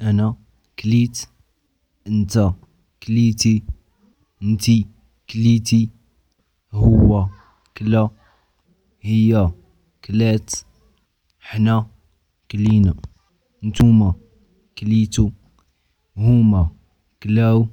أنا كليت أنت كليتي أنتي كليتي هو كلا هي كلات حنا كلينا نتوما كليتو هما كلاو